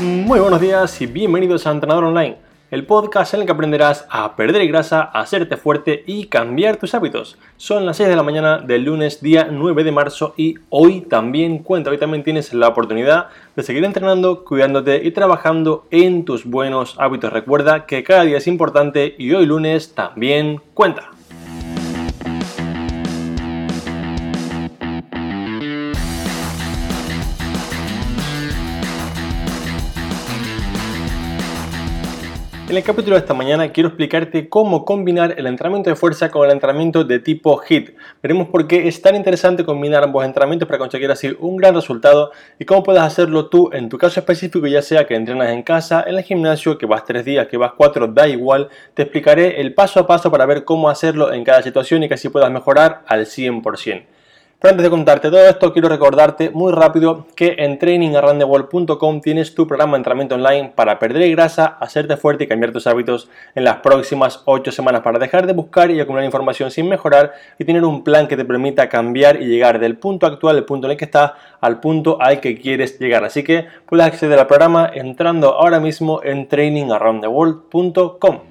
Muy buenos días y bienvenidos a Entrenador Online, el podcast en el que aprenderás a perder grasa, a hacerte fuerte y cambiar tus hábitos. Son las 6 de la mañana del lunes día 9 de marzo y hoy también cuenta, hoy también tienes la oportunidad de seguir entrenando, cuidándote y trabajando en tus buenos hábitos. Recuerda que cada día es importante y hoy lunes también cuenta. En el capítulo de esta mañana quiero explicarte cómo combinar el entrenamiento de fuerza con el entrenamiento de tipo HIT. Veremos por qué es tan interesante combinar ambos entrenamientos para conseguir así un gran resultado y cómo puedes hacerlo tú en tu caso específico, ya sea que entrenas en casa, en el gimnasio, que vas tres días, que vas cuatro, da igual. Te explicaré el paso a paso para ver cómo hacerlo en cada situación y que así puedas mejorar al 100%. Pero antes de contarte todo esto, quiero recordarte muy rápido que en trainingaroundtheworld.com tienes tu programa de entrenamiento online para perder grasa, hacerte fuerte y cambiar tus hábitos en las próximas 8 semanas para dejar de buscar y acumular información sin mejorar y tener un plan que te permita cambiar y llegar del punto actual, el punto en el que estás, al punto al que quieres llegar. Así que puedes acceder al programa entrando ahora mismo en trainingaroundtheworld.com.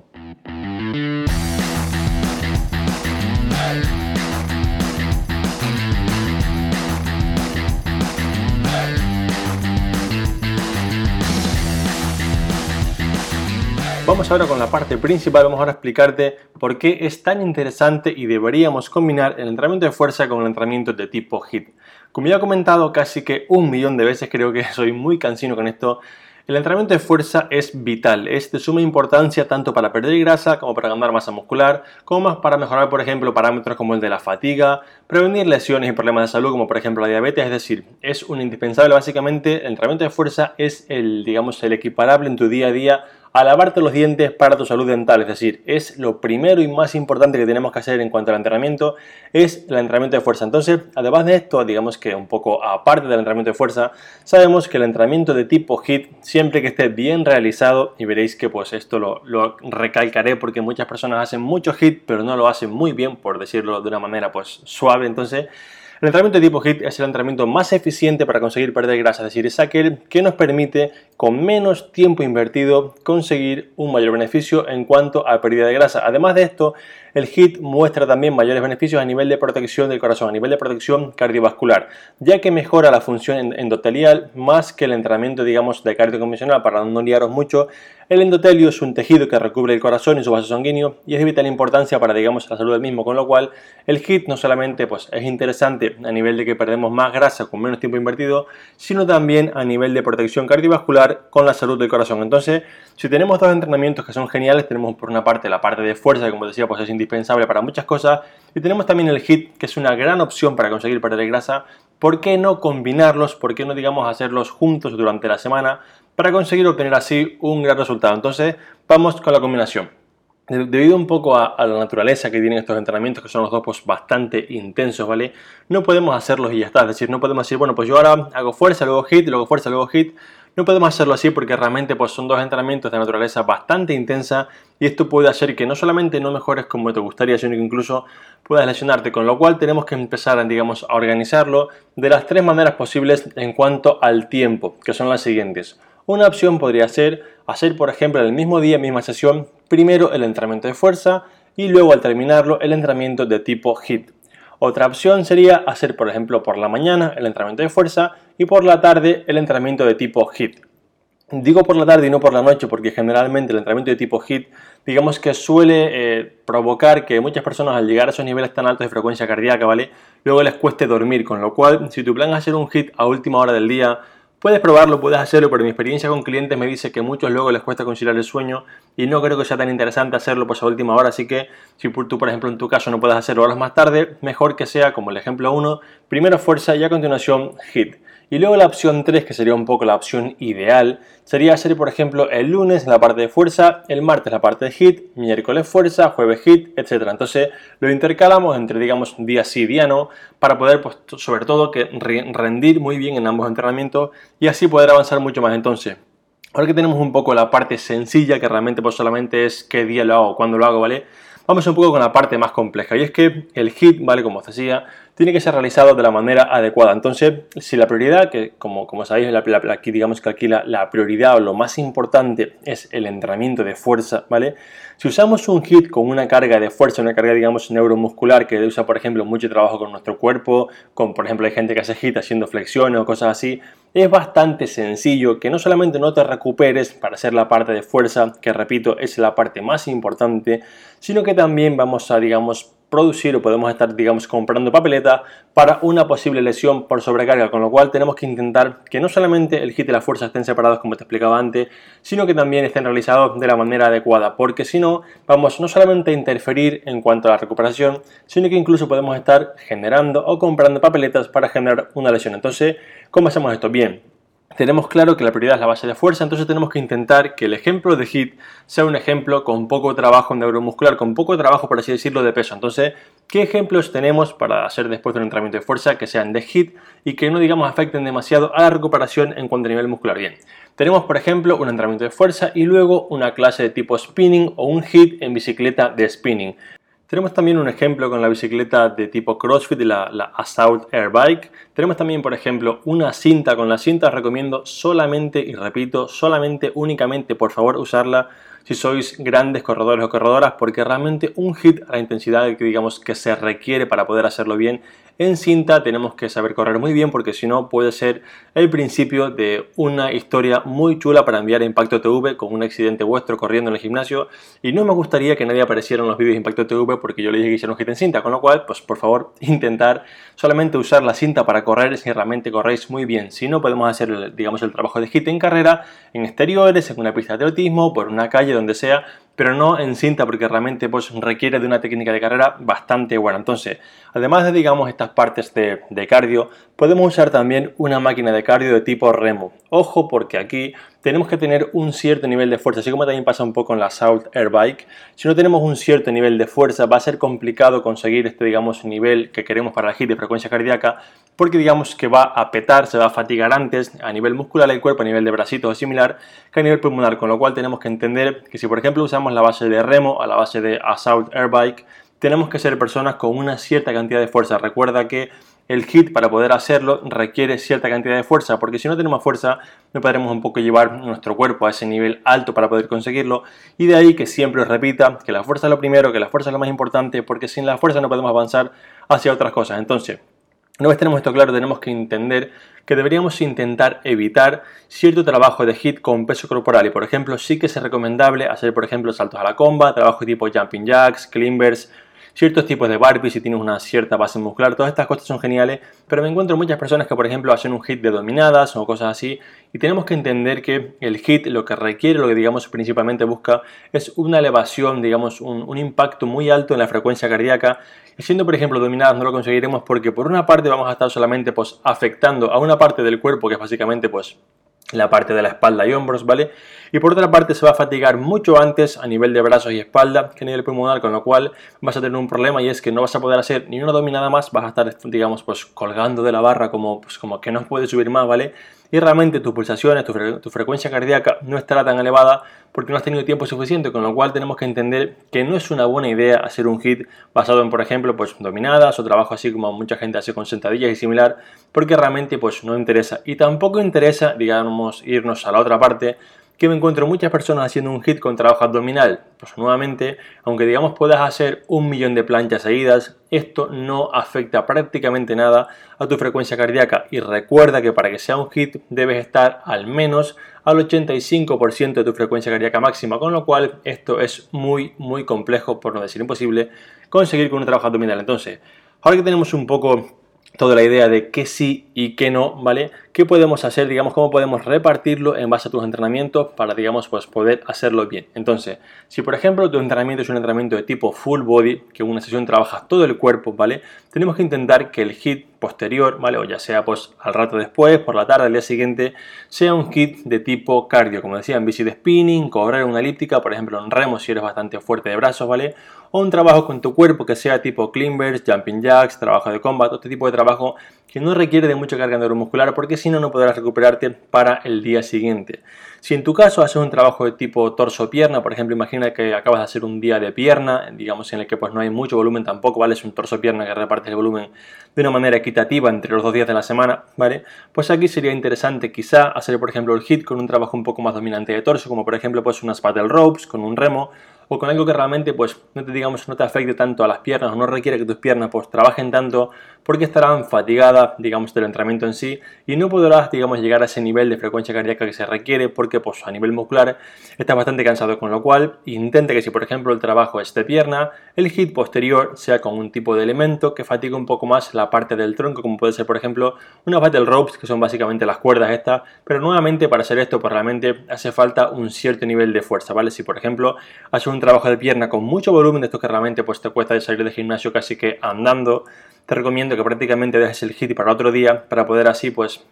Vamos ahora con la parte principal, vamos ahora a explicarte por qué es tan interesante y deberíamos combinar el entrenamiento de fuerza con el entrenamiento de tipo HIT. Como ya he comentado casi que un millón de veces, creo que soy muy cansino con esto, el entrenamiento de fuerza es vital, es de suma importancia tanto para perder grasa como para ganar masa muscular, como para mejorar, por ejemplo, parámetros como el de la fatiga, prevenir lesiones y problemas de salud como por ejemplo la diabetes, es decir, es un indispensable básicamente, el entrenamiento de fuerza es el, digamos, el equiparable en tu día a día a lavarte los dientes para tu salud dental. Es decir, es lo primero y más importante que tenemos que hacer en cuanto al entrenamiento, es el entrenamiento de fuerza. Entonces, además de esto, digamos que un poco aparte del entrenamiento de fuerza, sabemos que el entrenamiento de tipo HIT, siempre que esté bien realizado, y veréis que pues esto lo, lo recalcaré porque muchas personas hacen mucho HIT, pero no lo hacen muy bien, por decirlo de una manera pues suave. Entonces, el entrenamiento de tipo HIT es el entrenamiento más eficiente para conseguir perder grasa, es decir, es aquel que nos permite con menos tiempo invertido conseguir un mayor beneficio en cuanto a pérdida de grasa. Además de esto, el HIT muestra también mayores beneficios a nivel de protección del corazón, a nivel de protección cardiovascular, ya que mejora la función endotelial más que el entrenamiento, digamos, de cardio convencional. Para no liaros mucho, el endotelio es un tejido que recubre el corazón y su vaso sanguíneo y es de vital importancia para, digamos, la salud del mismo, con lo cual el HIT no solamente pues, es interesante a nivel de que perdemos más grasa con menos tiempo invertido, sino también a nivel de protección cardiovascular con la salud del corazón. Entonces, si tenemos dos entrenamientos que son geniales, tenemos por una parte la parte de fuerza, que como decía, pues es indispensable para muchas cosas. Y tenemos también el HIT, que es una gran opción para conseguir perder grasa. ¿Por qué no combinarlos? ¿Por qué no, digamos, hacerlos juntos durante la semana para conseguir obtener así un gran resultado? Entonces, vamos con la combinación. Debido un poco a, la naturaleza que tienen estos entrenamientos, que son los dos pues, bastante intensos, ¿vale? No podemos hacerlos y ya está. Es decir, no podemos decir, bueno, pues yo ahora hago fuerza, luego hit, luego fuerza, luego hit. No podemos hacerlo así porque realmente pues, son dos entrenamientos de naturaleza bastante intensa y esto puede hacer que no solamente no mejores como te gustaría, sino que incluso puedas lesionarte, con lo cual tenemos que empezar digamos, a organizarlo de las tres maneras posibles en cuanto al tiempo, que son las siguientes. Una opción podría ser hacer, por ejemplo, en el mismo día, misma sesión, primero el entrenamiento de fuerza y luego al terminarlo el entrenamiento de tipo HIT. Otra opción sería hacer, por ejemplo, por la mañana el entrenamiento de fuerza y por la tarde el entrenamiento de tipo HIT. Digo por la tarde y no por la noche porque generalmente el entrenamiento de tipo HIT digamos que suele eh, provocar que muchas personas al llegar a esos niveles tan altos de frecuencia cardíaca, ¿vale? Luego les cueste dormir, con lo cual si tu plan es hacer un HIT a última hora del día, Puedes probarlo, puedes hacerlo, pero mi experiencia con clientes me dice que muchos luego les cuesta conciliar el sueño y no creo que sea tan interesante hacerlo pues a última hora, así que si tú por ejemplo en tu caso no puedes hacerlo horas más tarde, mejor que sea como el ejemplo 1, primero fuerza y a continuación hit. Y luego la opción 3, que sería un poco la opción ideal, sería hacer, por ejemplo, el lunes la parte de fuerza, el martes la parte de hit, miércoles fuerza, jueves hit, etc. Entonces lo intercalamos entre, digamos, día sí, día no, para poder, pues, sobre todo, que rendir muy bien en ambos entrenamientos y así poder avanzar mucho más. Entonces, ahora que tenemos un poco la parte sencilla, que realmente pues solamente es qué día lo hago, cuándo lo hago, ¿vale? Vamos un poco con la parte más compleja y es que el hit, ¿vale? Como os decía, tiene que ser realizado de la manera adecuada. Entonces, si la prioridad, que como, como sabéis, aquí digamos que aquí la, prioridad o lo más importante es el entrenamiento de fuerza, ¿vale? Si usamos un HIT con una carga de fuerza, una carga, digamos, neuromuscular, que usa, por ejemplo, mucho trabajo con nuestro cuerpo, con, por ejemplo, hay gente que hace HIT haciendo flexiones o cosas así, es bastante sencillo que no solamente no te recuperes para hacer la parte de fuerza, que repito, es la parte más importante, sino que también vamos a, digamos, producir o podemos estar, digamos, comprando papeleta para una posible lesión por sobrecarga, con lo cual tenemos que intentar que no solamente el hit y la fuerza estén separados como te explicaba antes, sino que también estén realizados de la manera adecuada, porque si no, vamos no solamente a interferir en cuanto a la recuperación, sino que incluso podemos estar generando o comprando papeletas para generar una lesión. Entonces, ¿cómo hacemos esto? Bien, tenemos claro que la prioridad es la base de fuerza, entonces tenemos que intentar que el ejemplo de HIT sea un ejemplo con poco trabajo neuromuscular, con poco trabajo, por así decirlo, de peso. Entonces, ¿qué ejemplos tenemos para hacer después de un entrenamiento de fuerza que sean de HIT y que no, digamos, afecten demasiado a la recuperación en cuanto a nivel muscular? Bien, tenemos, por ejemplo, un entrenamiento de fuerza y luego una clase de tipo spinning o un HIT en bicicleta de spinning. Tenemos también un ejemplo con la bicicleta de tipo CrossFit, la, la Assault Air Bike. Tenemos también, por ejemplo, una cinta. Con la cinta recomiendo solamente, y repito, solamente, únicamente, por favor, usarla si sois grandes corredores o corredoras, porque realmente un hit a la intensidad que digamos que se requiere para poder hacerlo bien en cinta tenemos que saber correr muy bien porque si no puede ser el principio de una historia muy chula para enviar a Impacto TV con un accidente vuestro corriendo en el gimnasio. Y no me gustaría que nadie apareciera en los vídeos de Impacto TV porque yo le dije que hiciera un hit en cinta, con lo cual pues por favor intentar solamente usar la cinta para correr si realmente corréis muy bien, si no podemos hacer digamos el trabajo de hit en carrera, en exteriores, en una pista de atletismo, por una calle, donde sea, pero no en cinta porque realmente pues, requiere de una técnica de carrera bastante buena. Entonces, además de digamos estas partes de, cardio, podemos usar también una máquina de cardio de tipo remo. Ojo porque aquí tenemos que tener un cierto nivel de fuerza, así como también pasa un poco en la South Air Bike. Si no tenemos un cierto nivel de fuerza, va a ser complicado conseguir este digamos nivel que queremos para el hit de frecuencia cardíaca, porque digamos que va a petar, se va a fatigar antes a nivel muscular el cuerpo, a nivel de bracitos o similar, que a nivel pulmonar, con lo cual tenemos que entender que si por ejemplo usamos la base de remo a la base de Assault Air Bike, tenemos que ser personas con una cierta cantidad de fuerza. Recuerda que el hit para poder hacerlo requiere cierta cantidad de fuerza, porque si no tenemos fuerza no podremos un poco llevar nuestro cuerpo a ese nivel alto para poder conseguirlo. Y de ahí que siempre os repita que la fuerza es lo primero, que la fuerza es lo más importante, porque sin la fuerza no podemos avanzar hacia otras cosas. Entonces, una vez tenemos esto claro, tenemos que entender que deberíamos intentar evitar cierto trabajo de hit con peso corporal y por ejemplo sí que es recomendable hacer por ejemplo saltos a la comba, trabajo tipo jumping jacks, climbers, ciertos tipos de barbies si tienes una cierta base muscular, todas estas cosas son geniales, pero me encuentro muchas personas que por ejemplo hacen un hit de dominadas o cosas así y tenemos que entender que el hit lo que requiere, lo que digamos principalmente busca es una elevación, digamos un, impacto muy alto en la frecuencia cardíaca y siendo por ejemplo dominadas no lo conseguiremos porque por una parte vamos a estar solamente pues afectando a una parte del cuerpo que es básicamente pues la parte de la espalda y hombros, ¿vale? Y por otra parte se va a fatigar mucho antes a nivel de brazos y espalda que a nivel pulmonar, con lo cual vas a tener un problema y es que no vas a poder hacer ni una dominada más, vas a estar, digamos, pues colgando de la barra como, pues, como que no puedes subir más, ¿vale? Y realmente tus pulsaciones, tu, frecuencia cardíaca no estará tan elevada porque no has tenido tiempo suficiente, con lo cual tenemos que entender que no es una buena idea hacer un hit basado en, por ejemplo, pues dominadas o trabajo así como mucha gente hace con sentadillas y similar, porque realmente pues no interesa. Y tampoco interesa, digamos, irnos a la otra parte que me encuentro muchas personas haciendo un hit con trabajo abdominal. Pues nuevamente, aunque digamos puedas hacer un millón de planchas seguidas, esto no afecta prácticamente nada a tu frecuencia cardíaca. Y recuerda que para que sea un hit debes estar al menos al 85% de tu frecuencia cardíaca máxima, con lo cual esto es muy muy complejo, por no decir imposible, conseguir con un trabajo abdominal. Entonces, ahora que tenemos un poco toda la idea de qué sí y qué no, ¿vale? ¿Qué podemos hacer, digamos, cómo podemos repartirlo en base a tus entrenamientos para, digamos, pues poder hacerlo bien? Entonces, si por ejemplo tu entrenamiento es un entrenamiento de tipo full body, que en una sesión trabajas todo el cuerpo, ¿vale? Tenemos que intentar que el hit posterior, ¿vale? O ya sea pues al rato después, por la tarde, al día siguiente, sea un hit de tipo cardio, como decía, en bici de spinning, correr una elíptica, por ejemplo en remo si eres bastante fuerte de brazos, ¿vale? O un trabajo con tu cuerpo que sea tipo climbers, jumping jacks, trabajo de combat, este tipo de trabajo que no requiere de mucha carga neuromuscular porque si no, no podrás recuperarte para el día siguiente. Si en tu caso haces un trabajo de tipo torso-pierna, por ejemplo, imagina que acabas de hacer un día de pierna, digamos en el que pues no hay mucho volumen tampoco, ¿vale? Es un torso-pierna que reparte el volumen de una manera equitativa entre los dos días de la semana, ¿vale? Pues aquí sería interesante quizá hacer, por ejemplo, el hit con un trabajo un poco más dominante de torso, como por ejemplo pues unas paddle ropes con un remo, o con algo que realmente pues no te digamos no te afecte tanto a las piernas o no requiere que tus piernas pues trabajen tanto porque estarán fatigadas digamos del entrenamiento en sí y no podrás digamos llegar a ese nivel de frecuencia cardíaca que se requiere porque pues a nivel muscular estás bastante cansado con lo cual intente que si por ejemplo el trabajo es de pierna el hit posterior sea con un tipo de elemento que fatigue un poco más la parte del tronco como puede ser por ejemplo una battle ropes que son básicamente las cuerdas estas pero nuevamente para hacer esto pues realmente hace falta un cierto nivel de fuerza vale si por ejemplo haces un un trabajo de pierna con mucho volumen, de esto que realmente pues, te cuesta de salir del gimnasio casi que andando, te recomiendo que prácticamente dejes el hit para otro día para poder así pues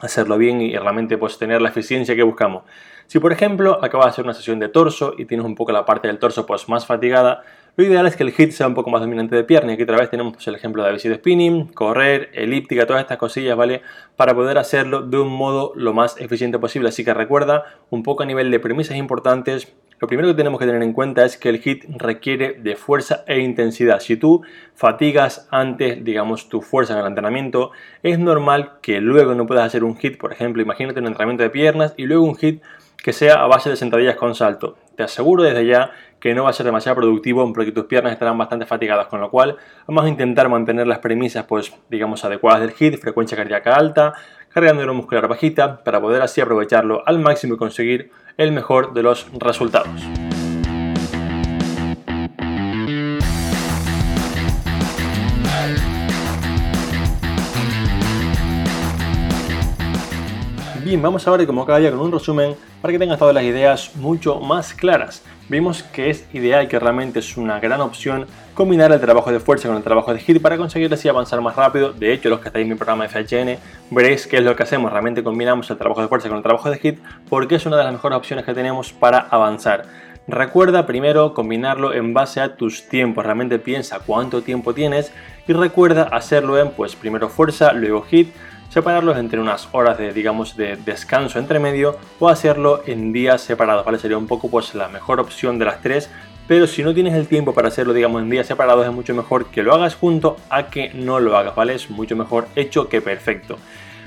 hacerlo bien y realmente pues tener la eficiencia que buscamos. Si por ejemplo acabas de hacer una sesión de torso y tienes un poco la parte del torso pues más fatigada, lo ideal es que el hit sea un poco más dominante de pierna. Y aquí otra vez tenemos pues, el ejemplo de bici de spinning, correr, elíptica, todas estas cosillas, ¿vale? Para poder hacerlo de un modo lo más eficiente posible. Así que recuerda, un poco a nivel de premisas importantes, lo primero que tenemos que tener en cuenta es que el HIT requiere de fuerza e intensidad. Si tú fatigas antes, digamos, tu fuerza en el entrenamiento, es normal que luego no puedas hacer un HIT, por ejemplo, imagínate un entrenamiento de piernas y luego un HIT que sea a base de sentadillas con salto. Te aseguro desde ya que no va a ser demasiado productivo porque tus piernas estarán bastante fatigadas, con lo cual vamos a intentar mantener las premisas, pues, digamos, adecuadas del HIT, frecuencia cardíaca alta, carga neuromuscular bajita, para poder así aprovecharlo al máximo y conseguir el mejor de los resultados. Bien, vamos ahora como cada día con un resumen para que tengas todas las ideas mucho más claras. Vimos que es ideal que realmente es una gran opción combinar el trabajo de fuerza con el trabajo de HIIT para conseguir así avanzar más rápido. De hecho, los que estáis en mi programa FHN veréis qué es lo que hacemos. Realmente combinamos el trabajo de fuerza con el trabajo de HIIT porque es una de las mejores opciones que tenemos para avanzar. Recuerda primero combinarlo en base a tus tiempos. Realmente piensa cuánto tiempo tienes y recuerda hacerlo en pues primero fuerza, luego HIIT separarlos entre unas horas de, digamos, de descanso entre medio o hacerlo en días separados, ¿vale? Sería un poco pues la mejor opción de las tres, pero si no tienes el tiempo para hacerlo, digamos, en días separados, es mucho mejor que lo hagas junto a que no lo hagas, ¿vale? Es mucho mejor hecho que perfecto.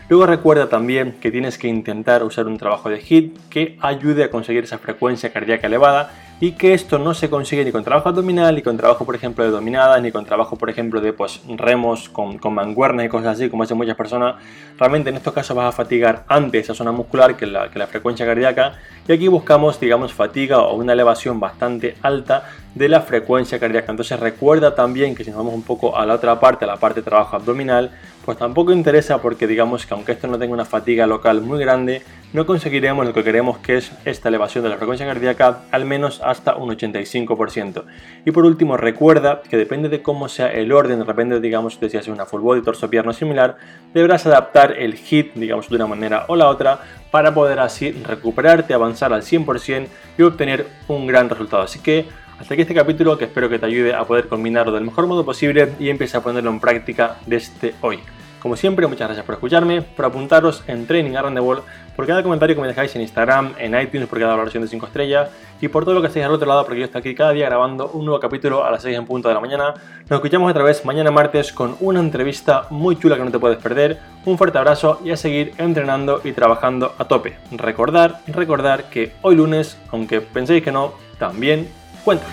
Luego recuerda también que tienes que intentar usar un trabajo de HIIT que ayude a conseguir esa frecuencia cardíaca elevada y que esto no se consigue ni con trabajo abdominal, ni con trabajo, por ejemplo, de dominadas, ni con trabajo, por ejemplo, de pues, remos con, con manguernas y cosas así, como hacen muchas personas. Realmente en estos casos vas a fatigar antes esa zona muscular que la, que la frecuencia cardíaca y aquí buscamos, digamos, fatiga o una elevación bastante alta de la frecuencia cardíaca. Entonces recuerda también que si nos vamos un poco a la otra parte, a la parte de trabajo abdominal, pues tampoco interesa porque digamos que aunque esto no tenga una fatiga local muy grande, no conseguiremos lo que queremos que es esta elevación de la frecuencia cardíaca al menos hasta un 85%. Y por último, recuerda que depende de cómo sea el orden, depende digamos de si haces una full body, torso, pierna similar, deberás adaptar el hit, digamos de una manera o la otra, para poder así recuperarte, avanzar al 100% y obtener un gran resultado. Así que hasta aquí este capítulo que espero que te ayude a poder combinarlo del mejor modo posible y empiece a ponerlo en práctica desde hoy. Como siempre, muchas gracias por escucharme, por apuntaros en Training Around the World, por cada comentario que me dejáis en Instagram, en iTunes, por cada valoración de 5 estrellas y por todo lo que estáis al otro lado, porque yo estoy aquí cada día grabando un nuevo capítulo a las 6 en punto de la mañana. Nos escuchamos otra vez mañana martes con una entrevista muy chula que no te puedes perder. Un fuerte abrazo y a seguir entrenando y trabajando a tope. Recordar, recordar que hoy lunes, aunque penséis que no, también cuenta.